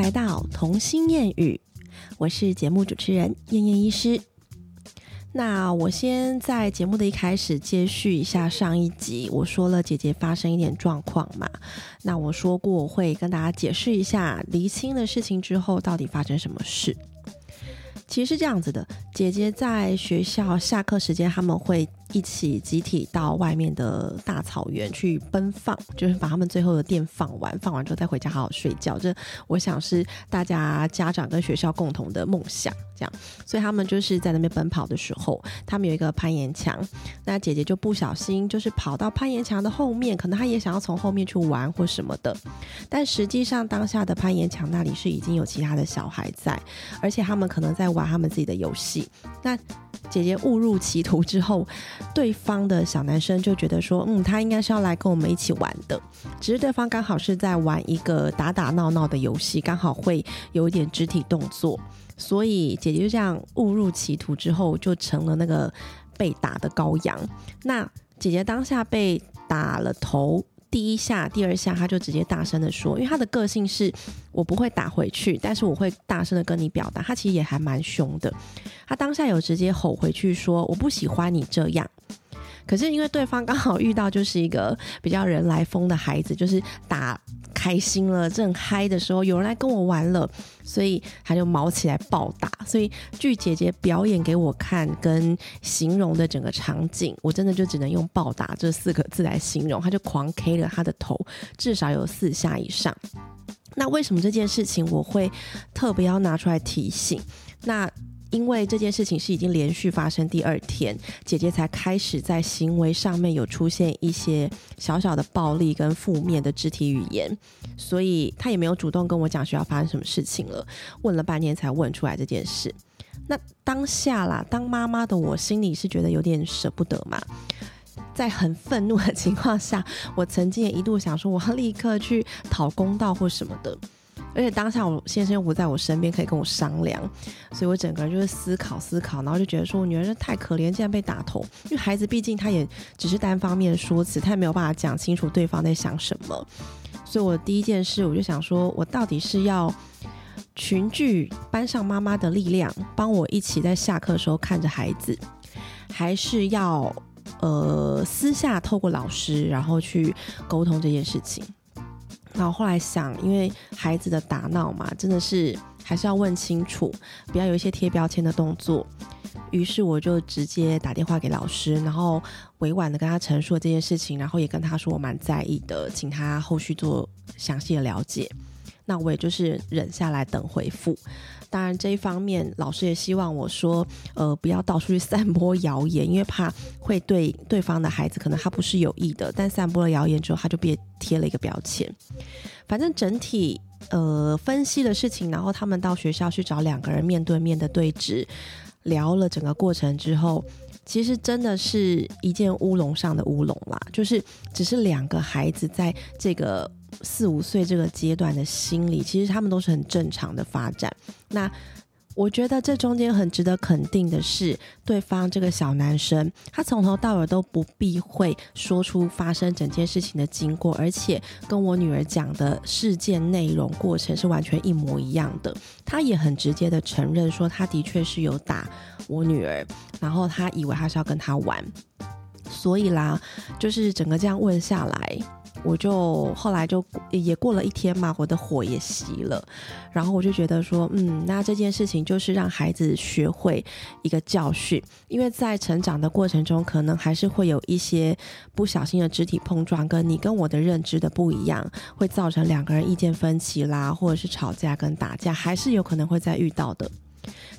来到童心谚语，我是节目主持人燕燕医师。那我先在节目的一开始接续一下上一集，我说了姐姐发生一点状况嘛。那我说过会跟大家解释一下离清的事情之后到底发生什么事。其实是这样子的，姐姐在学校下课时间他们会。一起集体到外面的大草原去奔放，就是把他们最后的电放完，放完之后再回家好好睡觉。这我想是大家家长跟学校共同的梦想。这样，所以他们就是在那边奔跑的时候，他们有一个攀岩墙，那姐姐就不小心就是跑到攀岩墙的后面，可能她也想要从后面去玩或什么的，但实际上当下的攀岩墙那里是已经有其他的小孩在，而且他们可能在玩他们自己的游戏。那姐姐误入歧途之后，对方的小男生就觉得说，嗯，他应该是要来跟我们一起玩的。只是对方刚好是在玩一个打打闹闹的游戏，刚好会有一点肢体动作，所以姐姐就这样误入歧途之后，就成了那个被打的羔羊。那姐姐当下被打了头。第一下、第二下，他就直接大声的说，因为他的个性是，我不会打回去，但是我会大声的跟你表达。他其实也还蛮凶的，他当下有直接吼回去说，我不喜欢你这样。可是因为对方刚好遇到就是一个比较人来疯的孩子，就是打开心了正嗨的时候，有人来跟我玩了，所以他就毛起来暴打。所以据姐姐表演给我看跟形容的整个场景，我真的就只能用暴打这四个字来形容。他就狂 K 了他的头，至少有四下以上。那为什么这件事情我会特别要拿出来提醒？那因为这件事情是已经连续发生第二天，姐姐才开始在行为上面有出现一些小小的暴力跟负面的肢体语言，所以她也没有主动跟我讲学校发生什么事情了。问了半天才问出来这件事。那当下啦，当妈妈的我心里是觉得有点舍不得嘛，在很愤怒的情况下，我曾经也一度想说，我要立刻去讨公道或什么的。而且当下我先生又不在我身边，可以跟我商量，所以我整个人就是思考思考，然后就觉得说我女儿太可怜，竟然被打头。因为孩子毕竟他也只是单方面说辞，他也没有办法讲清楚对方在想什么。所以我第一件事我就想说，我到底是要群聚班上妈妈的力量，帮我一起在下课的时候看着孩子，还是要呃私下透过老师然后去沟通这件事情。那我后来想，因为孩子的打闹嘛，真的是还是要问清楚，不要有一些贴标签的动作。于是我就直接打电话给老师，然后委婉的跟他陈述这件事情，然后也跟他说我蛮在意的，请他后续做详细的了解。那我也就是忍下来等回复。当然，这一方面老师也希望我说，呃，不要到处去散播谣言，因为怕会对对方的孩子，可能他不是有意的，但散播了谣言之后，他就别贴了一个标签。反正整体呃分析的事情，然后他们到学校去找两个人面对面的对峙，聊了整个过程之后，其实真的是一件乌龙上的乌龙啦，就是只是两个孩子在这个。四五岁这个阶段的心理，其实他们都是很正常的发展。那我觉得这中间很值得肯定的是，对方这个小男生，他从头到尾都不避讳说出发生整件事情的经过，而且跟我女儿讲的事件内容过程是完全一模一样的。他也很直接的承认说，他的确是有打我女儿，然后他以为他是要跟他玩，所以啦，就是整个这样问下来。我就后来就也过了一天嘛，我的火也熄了，然后我就觉得说，嗯，那这件事情就是让孩子学会一个教训，因为在成长的过程中，可能还是会有一些不小心的肢体碰撞，跟你跟我的认知的不一样，会造成两个人意见分歧啦，或者是吵架跟打架，还是有可能会再遇到的。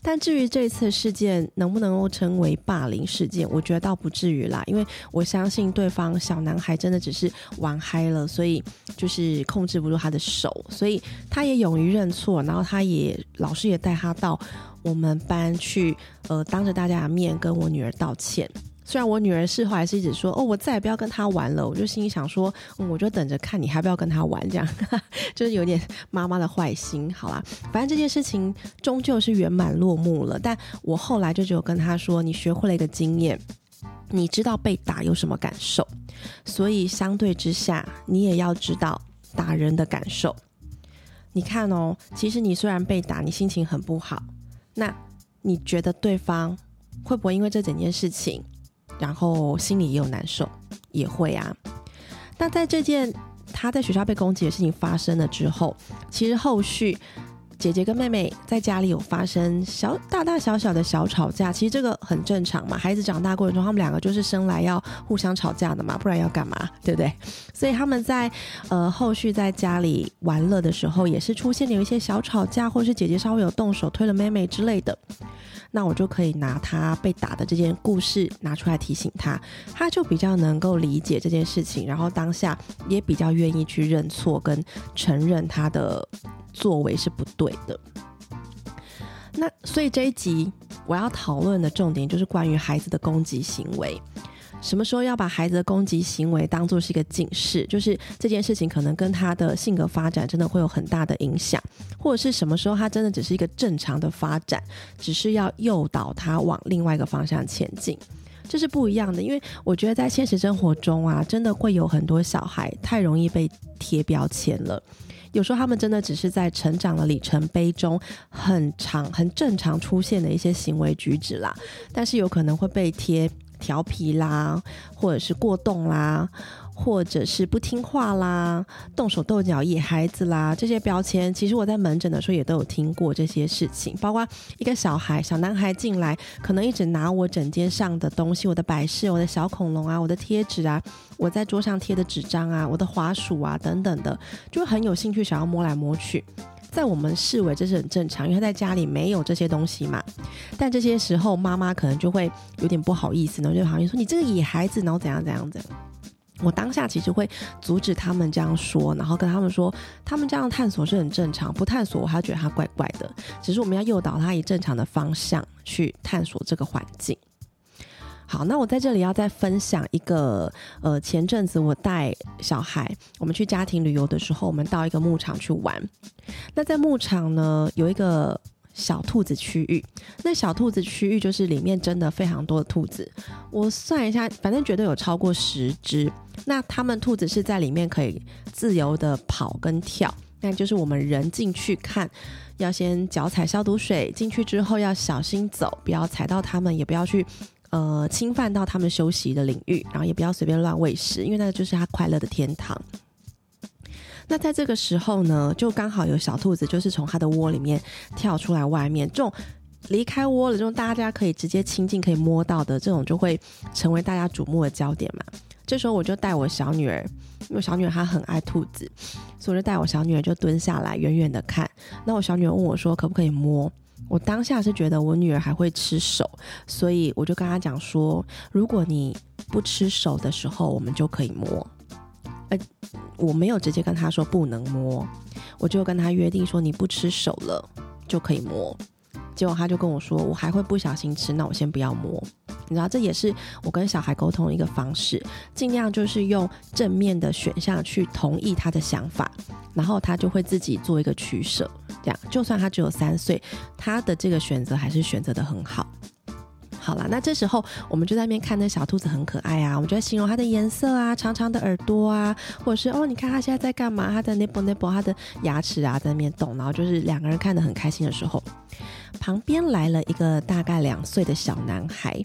但至于这次事件能不能够称为霸凌事件，我觉得倒不至于啦，因为我相信对方小男孩真的只是玩嗨了，所以就是控制不住他的手，所以他也勇于认错，然后他也老师也带他到我们班去，呃，当着大家的面跟我女儿道歉。虽然我女儿事后还是一直说哦，我再也不要跟他玩了，我就心里想说，我就等着看你还不要跟他玩，这样 就是有点妈妈的坏心。好啦，反正这件事情终究是圆满落幕了。但我后来就只有跟他说，你学会了一个经验，你知道被打有什么感受，所以相对之下，你也要知道打人的感受。你看哦，其实你虽然被打，你心情很不好，那你觉得对方会不会因为这整件事情，然后心里也有难受？也会啊。那在这件他在学校被攻击的事情发生了之后，其实后续。姐姐跟妹妹在家里有发生小大大小小的小吵架，其实这个很正常嘛。孩子长大过程中，他们两个就是生来要互相吵架的嘛，不然要干嘛，对不对？所以他们在呃后续在家里玩乐的时候，也是出现了有一些小吵架，或是姐姐稍微有动手推了妹妹之类的。那我就可以拿他被打的这件故事拿出来提醒他，他就比较能够理解这件事情，然后当下也比较愿意去认错跟承认他的作为是不对的。那所以这一集我要讨论的重点就是关于孩子的攻击行为。什么时候要把孩子的攻击行为当做是一个警示？就是这件事情可能跟他的性格发展真的会有很大的影响，或者是什么时候他真的只是一个正常的发展，只是要诱导他往另外一个方向前进，这是不一样的。因为我觉得在现实生活中啊，真的会有很多小孩太容易被贴标签了，有时候他们真的只是在成长的里程碑中很长、很正常出现的一些行为举止啦，但是有可能会被贴。调皮啦，或者是过动啦，或者是不听话啦，动手动脚野孩子啦，这些标签，其实我在门诊的时候也都有听过这些事情。包括一个小孩，小男孩进来，可能一直拿我枕间上的东西，我的摆饰，我的小恐龙啊，我的贴纸啊，我在桌上贴的纸张啊，我的滑鼠啊等等的，就很有兴趣想要摸来摸去。在我们视为这是很正常，因为他在家里没有这些东西嘛。但这些时候，妈妈可能就会有点不好意思呢，就好像说你这个野孩子，然后怎样怎样怎样。我当下其实会阻止他们这样说，然后跟他们说，他们这样探索是很正常，不探索我还觉得他怪怪的。只是我们要诱导他以正常的方向去探索这个环境。好，那我在这里要再分享一个，呃，前阵子我带小孩，我们去家庭旅游的时候，我们到一个牧场去玩。那在牧场呢，有一个小兔子区域。那小兔子区域就是里面真的非常多的兔子，我算一下，反正绝对有超过十只。那他们兔子是在里面可以自由的跑跟跳，那就是我们人进去看，要先脚踩消毒水，进去之后要小心走，不要踩到它们，也不要去。呃，侵犯到他们休息的领域，然后也不要随便乱喂食，因为那就是他快乐的天堂。那在这个时候呢，就刚好有小兔子，就是从它的窝里面跳出来外面，这种离开窝的这种大家可以直接亲近、可以摸到的这种，就会成为大家瞩目的焦点嘛。这时候我就带我小女儿，因为小女儿她很爱兔子，所以我就带我小女儿就蹲下来，远远的看。那我小女儿问我说：“可不可以摸？”我当下是觉得我女儿还会吃手，所以我就跟她讲说，如果你不吃手的时候，我们就可以摸。呃，我没有直接跟她说不能摸，我就跟她约定说，你不吃手了就可以摸。结果他就跟我说，我还会不小心吃，那我先不要摸。你知道，这也是我跟小孩沟通的一个方式，尽量就是用正面的选项去同意他的想法，然后他就会自己做一个取舍。这样，就算他只有三岁，他的这个选择还是选择的很好。好了，那这时候我们就在那边看那小兔子很可爱啊，我们就在形容它的颜色啊，长长的耳朵啊，或者是哦，你看它现在在干嘛？它的 nipple nipple，它的牙齿啊在那边动，然后就是两个人看得很开心的时候，旁边来了一个大概两岁的小男孩。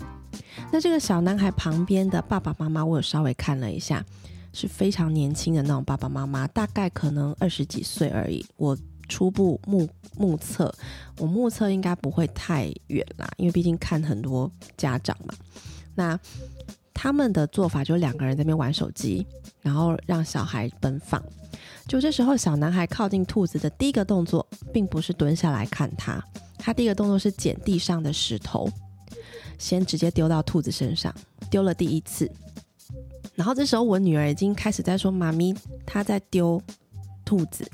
那这个小男孩旁边的爸爸妈妈，我有稍微看了一下，是非常年轻的那种爸爸妈妈，大概可能二十几岁而已。我。初步目目测，我目测应该不会太远啦，因为毕竟看很多家长嘛。那他们的做法就是两个人在那边玩手机，然后让小孩奔放。就这时候，小男孩靠近兔子的第一个动作，并不是蹲下来看他，他第一个动作是捡地上的石头，先直接丢到兔子身上，丢了第一次。然后这时候，我女儿已经开始在说：“妈咪，她在丢兔子。”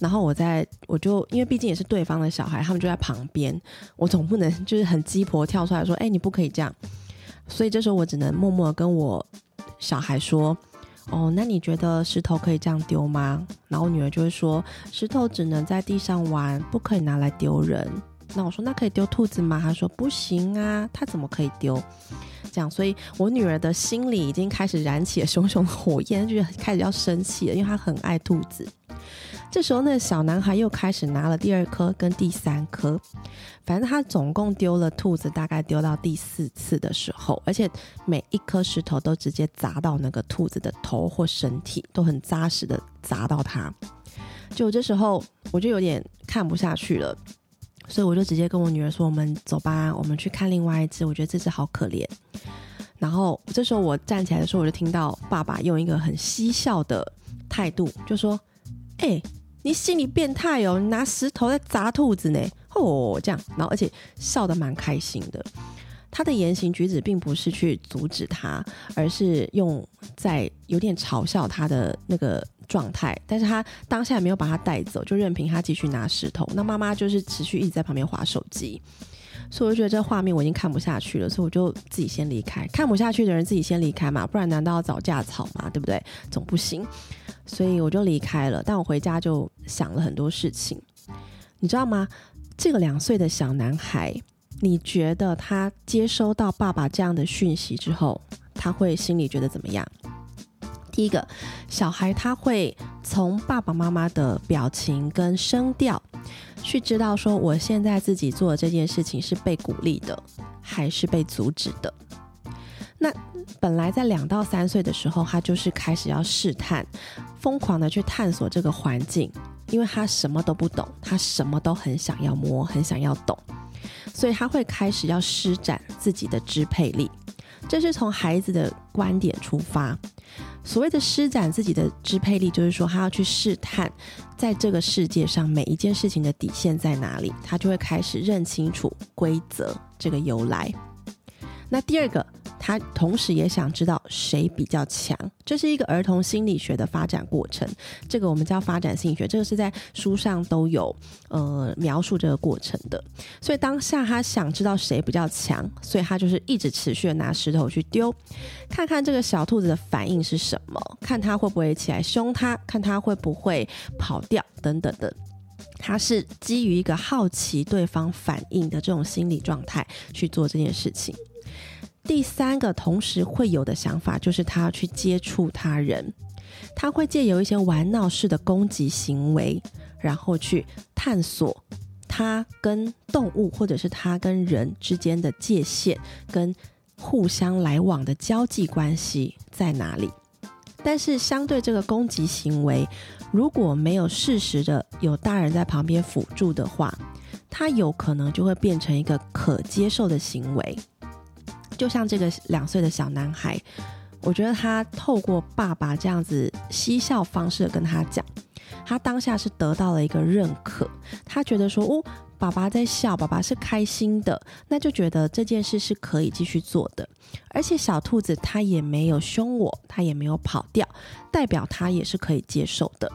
然后我在，我就因为毕竟也是对方的小孩，他们就在旁边，我总不能就是很鸡婆跳出来说，哎，你不可以这样。所以这时候我只能默默跟我小孩说，哦，那你觉得石头可以这样丢吗？然后女儿就会说，石头只能在地上玩，不可以拿来丢人。那我说，那可以丢兔子吗？她说不行啊，她怎么可以丢？这样，所以我女儿的心里已经开始燃起了熊熊的火焰，就开始要生气了，因为她很爱兔子。这时候，那小男孩又开始拿了第二颗跟第三颗，反正他总共丢了兔子，大概丢到第四次的时候，而且每一颗石头都直接砸到那个兔子的头或身体，都很扎实的砸到它。就这时候，我就有点看不下去了，所以我就直接跟我女儿说：“我们走吧，我们去看另外一只。我觉得这只好可怜。”然后这时候我站起来的时候，我就听到爸爸用一个很嬉笑的态度就说：“哎，你心理变态哦！你拿石头在砸兔子呢？哦，这样，然后而且笑得蛮开心的。他的言行举止并不是去阻止他，而是用在有点嘲笑他的那个状态。但是他当下没有把他带走，就任凭他继续拿石头。那妈妈就是持续一直在旁边划手机。”所以我就觉得这画面我已经看不下去了，所以我就自己先离开。看不下去的人自己先离开嘛，不然难道要找架吵嘛？对不对？总不行。所以我就离开了。但我回家就想了很多事情，你知道吗？这个两岁的小男孩，你觉得他接收到爸爸这样的讯息之后，他会心里觉得怎么样？第一个，小孩他会从爸爸妈妈的表情跟声调。去知道说我现在自己做的这件事情是被鼓励的，还是被阻止的？那本来在两到三岁的时候，他就是开始要试探，疯狂的去探索这个环境，因为他什么都不懂，他什么都很想要摸，很想要懂，所以他会开始要施展自己的支配力。这是从孩子的观点出发。所谓的施展自己的支配力，就是说他要去试探，在这个世界上每一件事情的底线在哪里，他就会开始认清楚规则这个由来。那第二个。他同时也想知道谁比较强，这是一个儿童心理学的发展过程。这个我们叫发展心理学，这个是在书上都有呃描述这个过程的。所以当下他想知道谁比较强，所以他就是一直持续的拿石头去丢，看看这个小兔子的反应是什么，看他会不会起来凶他，看他会不会跑掉等等的。他是基于一个好奇对方反应的这种心理状态去做这件事情。第三个同时会有的想法就是他要去接触他人，他会借由一些玩闹式的攻击行为，然后去探索他跟动物或者是他跟人之间的界限跟互相来往的交际关系在哪里。但是相对这个攻击行为，如果没有适时的有大人在旁边辅助的话，他有可能就会变成一个可接受的行为。就像这个两岁的小男孩，我觉得他透过爸爸这样子嬉笑方式跟他讲，他当下是得到了一个认可。他觉得说，哦，爸爸在笑，爸爸是开心的，那就觉得这件事是可以继续做的。而且小兔子他也没有凶我，他也没有跑掉，代表他也是可以接受的。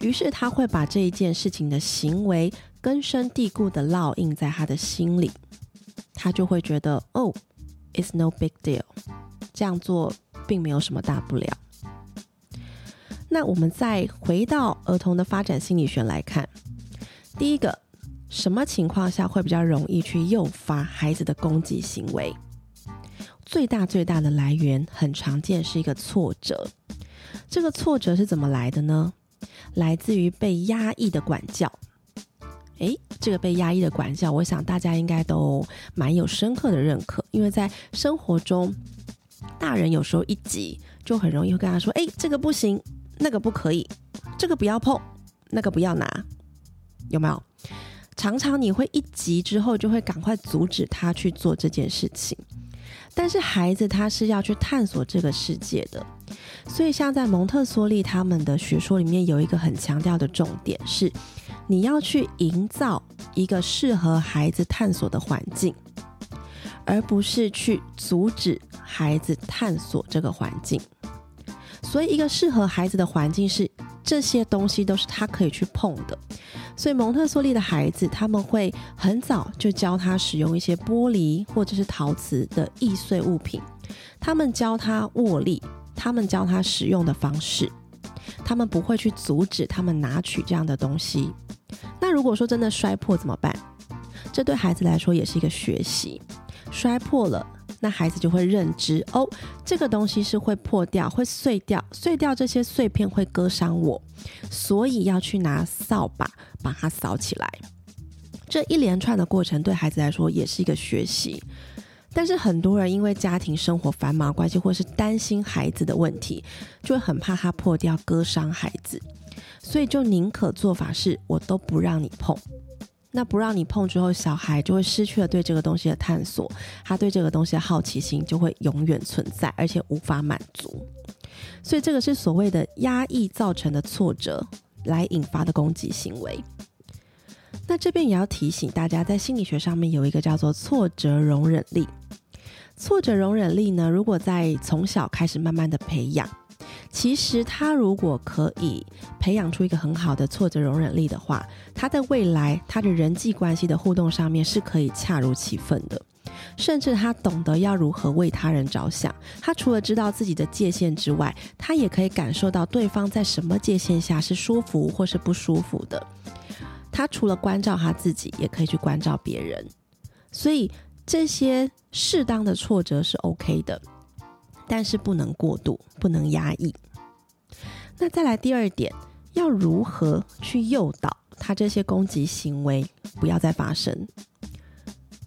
于是他会把这一件事情的行为根深蒂固的烙印在他的心里，他就会觉得，哦。It's no big deal，这样做并没有什么大不了。那我们再回到儿童的发展心理学来看，第一个，什么情况下会比较容易去诱发孩子的攻击行为？最大最大的来源很常见是一个挫折。这个挫折是怎么来的呢？来自于被压抑的管教。诶，这个被压抑的管教，我想大家应该都蛮有深刻的认可，因为在生活中，大人有时候一急，就很容易会跟他说：“诶，这个不行，那个不可以，这个不要碰，那个不要拿。”有没有？常常你会一急之后，就会赶快阻止他去做这件事情。但是孩子他是要去探索这个世界的，所以像在蒙特梭利他们的学说里面，有一个很强调的重点是。你要去营造一个适合孩子探索的环境，而不是去阻止孩子探索这个环境。所以，一个适合孩子的环境是这些东西都是他可以去碰的。所以，蒙特梭利的孩子他们会很早就教他使用一些玻璃或者是陶瓷的易碎物品，他们教他握力，他们教他使用的方式，他们不会去阻止他们拿取这样的东西。那如果说真的摔破怎么办？这对孩子来说也是一个学习。摔破了，那孩子就会认知哦，这个东西是会破掉、会碎掉，碎掉这些碎片会割伤我，所以要去拿扫把把它扫起来。这一连串的过程对孩子来说也是一个学习。但是很多人因为家庭生活繁忙关系，或是担心孩子的问题，就会很怕他破掉、割伤孩子，所以就宁可做法是我都不让你碰。那不让你碰之后，小孩就会失去了对这个东西的探索，他对这个东西的好奇心就会永远存在，而且无法满足。所以这个是所谓的压抑造成的挫折来引发的攻击行为。那这边也要提醒大家，在心理学上面有一个叫做挫折容忍力。挫折容忍力呢，如果在从小开始慢慢的培养，其实他如果可以培养出一个很好的挫折容忍力的话，他在未来他的人际关系的互动上面是可以恰如其分的，甚至他懂得要如何为他人着想。他除了知道自己的界限之外，他也可以感受到对方在什么界限下是舒服或是不舒服的。他除了关照他自己，也可以去关照别人。所以。这些适当的挫折是 OK 的，但是不能过度，不能压抑。那再来第二点，要如何去诱导他这些攻击行为不要再发生？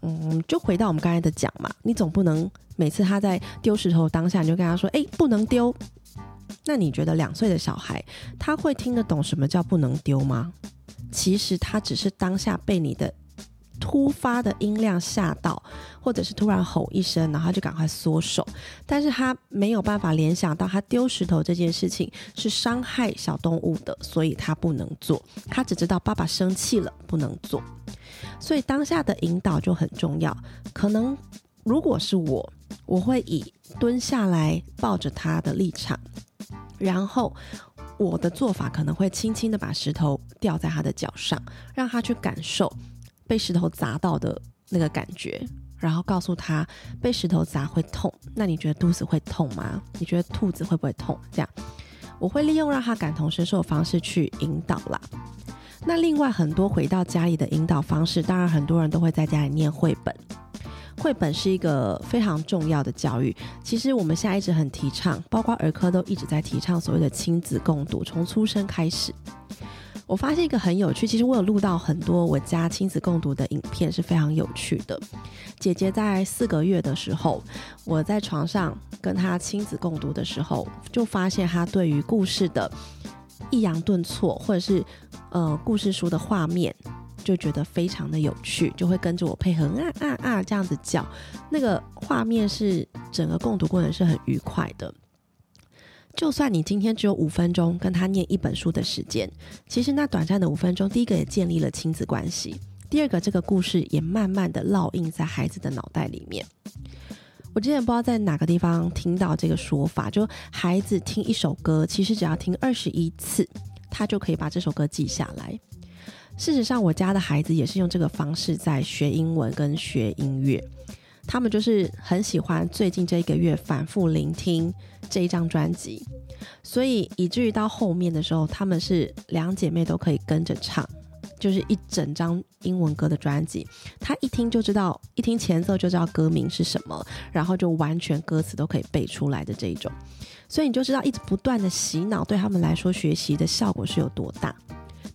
嗯，就回到我们刚才的讲嘛，你总不能每次他在丢石头当下你就跟他说：“哎，不能丢。”那你觉得两岁的小孩他会听得懂什么叫不能丢吗？其实他只是当下被你的。突发的音量吓到，或者是突然吼一声，然后就赶快缩手。但是他没有办法联想到，他丢石头这件事情是伤害小动物的，所以他不能做。他只知道爸爸生气了，不能做。所以当下的引导就很重要。可能如果是我，我会以蹲下来抱着他的立场，然后我的做法可能会轻轻的把石头掉在他的脚上，让他去感受。被石头砸到的那个感觉，然后告诉他被石头砸会痛，那你觉得肚子会痛吗？你觉得兔子会不会痛？这样，我会利用让他感同身受的方式去引导啦。那另外很多回到家里的引导方式，当然很多人都会在家里念绘本。绘本是一个非常重要的教育。其实我们现在一直很提倡，包括儿科都一直在提倡所谓的亲子共读，从出生开始。我发现一个很有趣，其实我有录到很多我家亲子共读的影片，是非常有趣的。姐姐在四个月的时候，我在床上跟她亲子共读的时候，就发现她对于故事的抑扬顿挫，或者是呃故事书的画面，就觉得非常的有趣，就会跟着我配合啊啊啊这样子叫，那个画面是整个共读过程是很愉快的。就算你今天只有五分钟跟他念一本书的时间，其实那短暂的五分钟，第一个也建立了亲子关系，第二个这个故事也慢慢的烙印在孩子的脑袋里面。我之前不知道在哪个地方听到这个说法，就孩子听一首歌，其实只要听二十一次，他就可以把这首歌记下来。事实上，我家的孩子也是用这个方式在学英文跟学音乐。他们就是很喜欢最近这一个月反复聆听这一张专辑，所以以至于到后面的时候，他们是两姐妹都可以跟着唱，就是一整张英文歌的专辑，他一听就知道，一听前奏就知道歌名是什么，然后就完全歌词都可以背出来的这一种，所以你就知道一直不断的洗脑对他们来说学习的效果是有多大。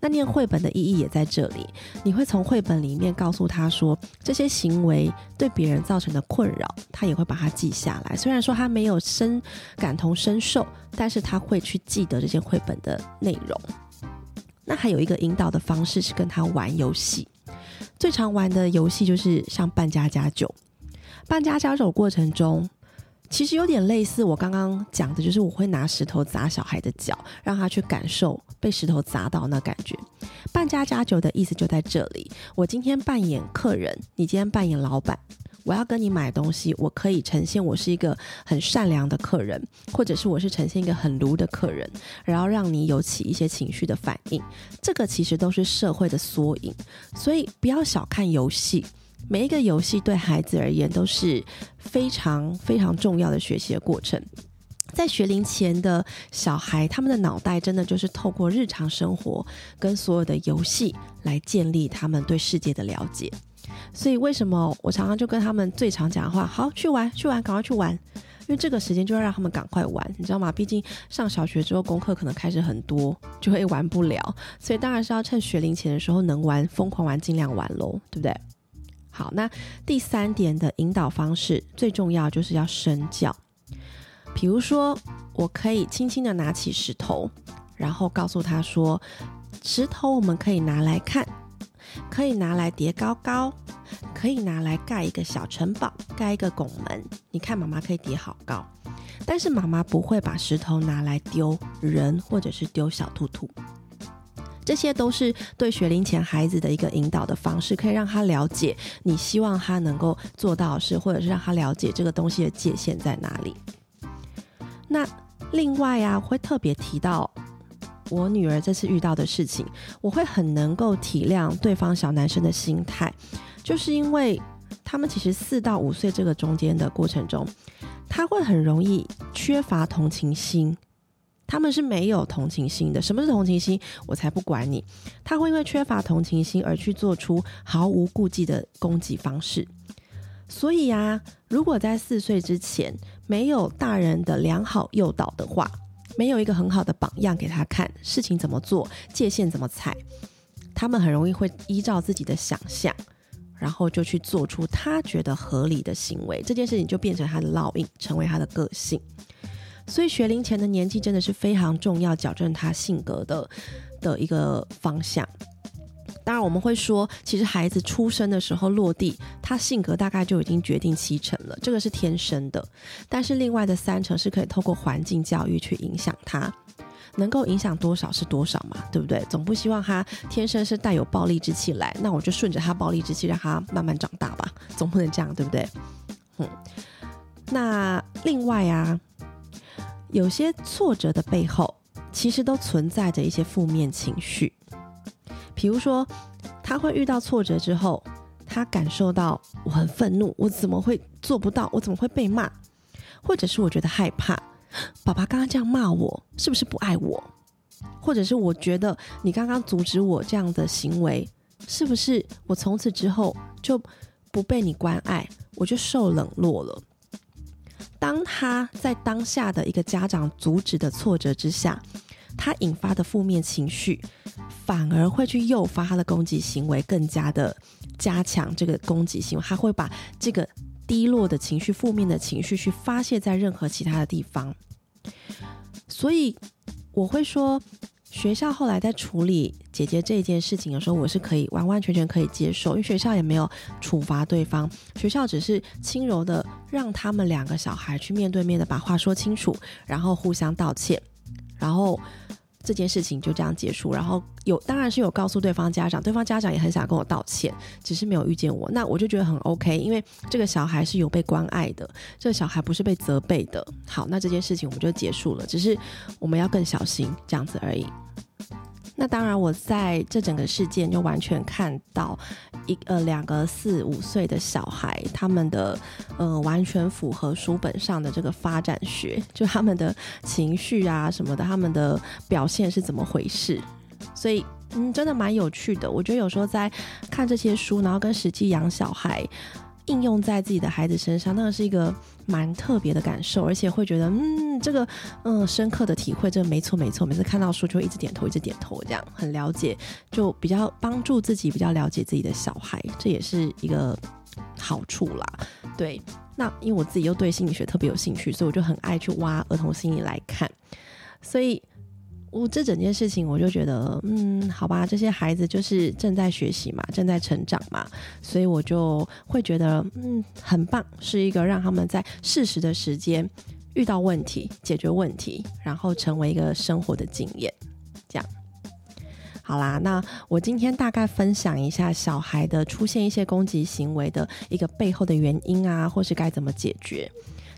那念绘本的意义也在这里，你会从绘本里面告诉他说，这些行为对别人造成的困扰，他也会把它记下来。虽然说他没有深感同身受，但是他会去记得这些绘本的内容。那还有一个引导的方式是跟他玩游戏，最常玩的游戏就是像扮家家酒。扮家家酒过程中。其实有点类似我刚刚讲的，就是我会拿石头砸小孩的脚，让他去感受被石头砸到那感觉。扮家家酒的意思就在这里。我今天扮演客人，你今天扮演老板。我要跟你买东西，我可以呈现我是一个很善良的客人，或者是我是呈现一个很奴的客人，然后让你有起一些情绪的反应。这个其实都是社会的缩影，所以不要小看游戏。每一个游戏对孩子而言都是非常非常重要的学习的过程。在学龄前的小孩，他们的脑袋真的就是透过日常生活跟所有的游戏来建立他们对世界的了解。所以为什么我常常就跟他们最常讲的话，好去玩去玩，赶快去玩，因为这个时间就要让他们赶快玩，你知道吗？毕竟上小学之后功课可能开始很多，就会玩不了，所以当然是要趁学龄前的时候能玩，疯狂玩，尽量玩喽，对不对？好，那第三点的引导方式最重要就是要身教，比如说我可以轻轻的拿起石头，然后告诉他说，石头我们可以拿来看。可以拿来叠高高，可以拿来盖一个小城堡，盖一个拱门。你看，妈妈可以叠好高，但是妈妈不会把石头拿来丢人，或者是丢小兔兔。这些都是对学龄前孩子的一个引导的方式，可以让他了解你希望他能够做到的事，或者是让他了解这个东西的界限在哪里。那另外啊，会特别提到。我女儿这次遇到的事情，我会很能够体谅对方小男生的心态，就是因为他们其实四到五岁这个中间的过程中，他会很容易缺乏同情心，他们是没有同情心的。什么是同情心？我才不管你。他会因为缺乏同情心而去做出毫无顾忌的攻击方式。所以啊，如果在四岁之前没有大人的良好诱导的话，没有一个很好的榜样给他看，事情怎么做，界限怎么踩，他们很容易会依照自己的想象，然后就去做出他觉得合理的行为，这件事情就变成他的烙印，成为他的个性。所以学龄前的年纪真的是非常重要，矫正他性格的的一个方向。当然，我们会说，其实孩子出生的时候落地，他性格大概就已经决定七成了，这个是天生的。但是另外的三成是可以透过环境教育去影响他，能够影响多少是多少嘛，对不对？总不希望他天生是带有暴力之气来，那我就顺着他暴力之气，让他慢慢长大吧，总不能这样，对不对？嗯。那另外啊，有些挫折的背后，其实都存在着一些负面情绪。比如说，他会遇到挫折之后，他感受到我很愤怒，我怎么会做不到？我怎么会被骂？或者是我觉得害怕，爸爸刚刚这样骂我，是不是不爱我？或者是我觉得你刚刚阻止我这样的行为，是不是我从此之后就不被你关爱，我就受冷落了？当他在当下的一个家长阻止的挫折之下。他引发的负面情绪，反而会去诱发他的攻击行为，更加的加强这个攻击行为。他会把这个低落的情绪、负面的情绪去发泄在任何其他的地方。所以我会说，学校后来在处理姐姐这件事情的时候，我是可以完完全全可以接受，因为学校也没有处罚对方，学校只是轻柔的让他们两个小孩去面对面的把话说清楚，然后互相道歉。然后这件事情就这样结束。然后有当然是有告诉对方家长，对方家长也很想跟我道歉，只是没有遇见我。那我就觉得很 OK，因为这个小孩是有被关爱的，这个小孩不是被责备的。好，那这件事情我们就结束了，只是我们要更小心这样子而已。那当然，我在这整个事件就完全看到一呃两个四五岁的小孩，他们的呃完全符合书本上的这个发展学，就他们的情绪啊什么的，他们的表现是怎么回事？所以嗯，真的蛮有趣的。我觉得有时候在看这些书，然后跟实际养小孩。应用在自己的孩子身上，那是一个蛮特别的感受，而且会觉得，嗯，这个，嗯，深刻的体会，这个没错没错。每次看到书就会一直点头，一直点头，这样很了解，就比较帮助自己，比较了解自己的小孩，这也是一个好处啦。对，那因为我自己又对心理学特别有兴趣，所以我就很爱去挖儿童心理来看，所以。我这整件事情，我就觉得，嗯，好吧，这些孩子就是正在学习嘛，正在成长嘛，所以我就会觉得，嗯，很棒，是一个让他们在适时的时间遇到问题、解决问题，然后成为一个生活的经验。这样，好啦，那我今天大概分享一下小孩的出现一些攻击行为的一个背后的原因啊，或是该怎么解决。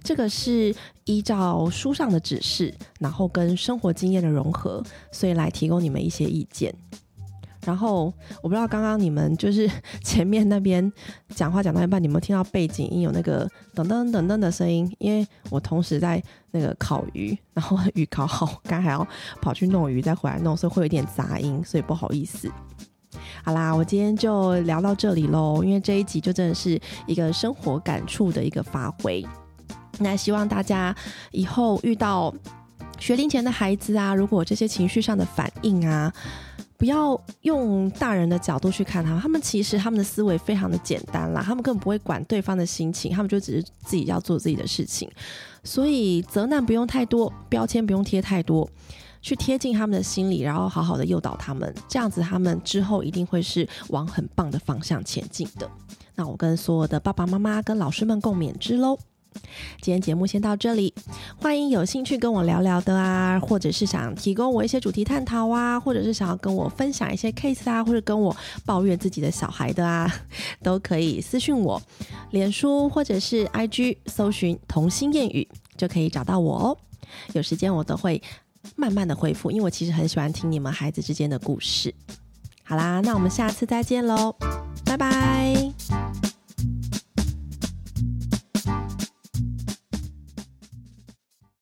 这个是依照书上的指示，然后跟生活经验的融合，所以来提供你们一些意见。然后我不知道刚刚你们就是前面那边讲话讲到一半，你们听到背景音有那个噔噔噔噔的声音？因为我同时在那个烤鱼，然后鱼烤好，刚还要跑去弄鱼，再回来弄，所以会有点杂音，所以不好意思。好啦，我今天就聊到这里喽，因为这一集就真的是一个生活感触的一个发挥。那希望大家以后遇到学龄前的孩子啊，如果这些情绪上的反应啊，不要用大人的角度去看他们，他们其实他们的思维非常的简单啦，他们根本不会管对方的心情，他们就只是自己要做自己的事情，所以责难不用太多，标签不用贴太多。去贴近他们的心里，然后好好的诱导他们，这样子他们之后一定会是往很棒的方向前进的。那我跟所有的爸爸妈妈跟老师们共勉之喽。今天节目先到这里，欢迎有兴趣跟我聊聊的啊，或者是想提供我一些主题探讨啊，或者是想要跟我分享一些 case 啊，或者跟我抱怨自己的小孩的啊，都可以私讯我，脸书或者是 IG 搜寻童心谚语就可以找到我哦。有时间我都会。慢慢的回复，因为我其实很喜欢听你们孩子之间的故事。好啦，那我们下次再见喽，拜拜。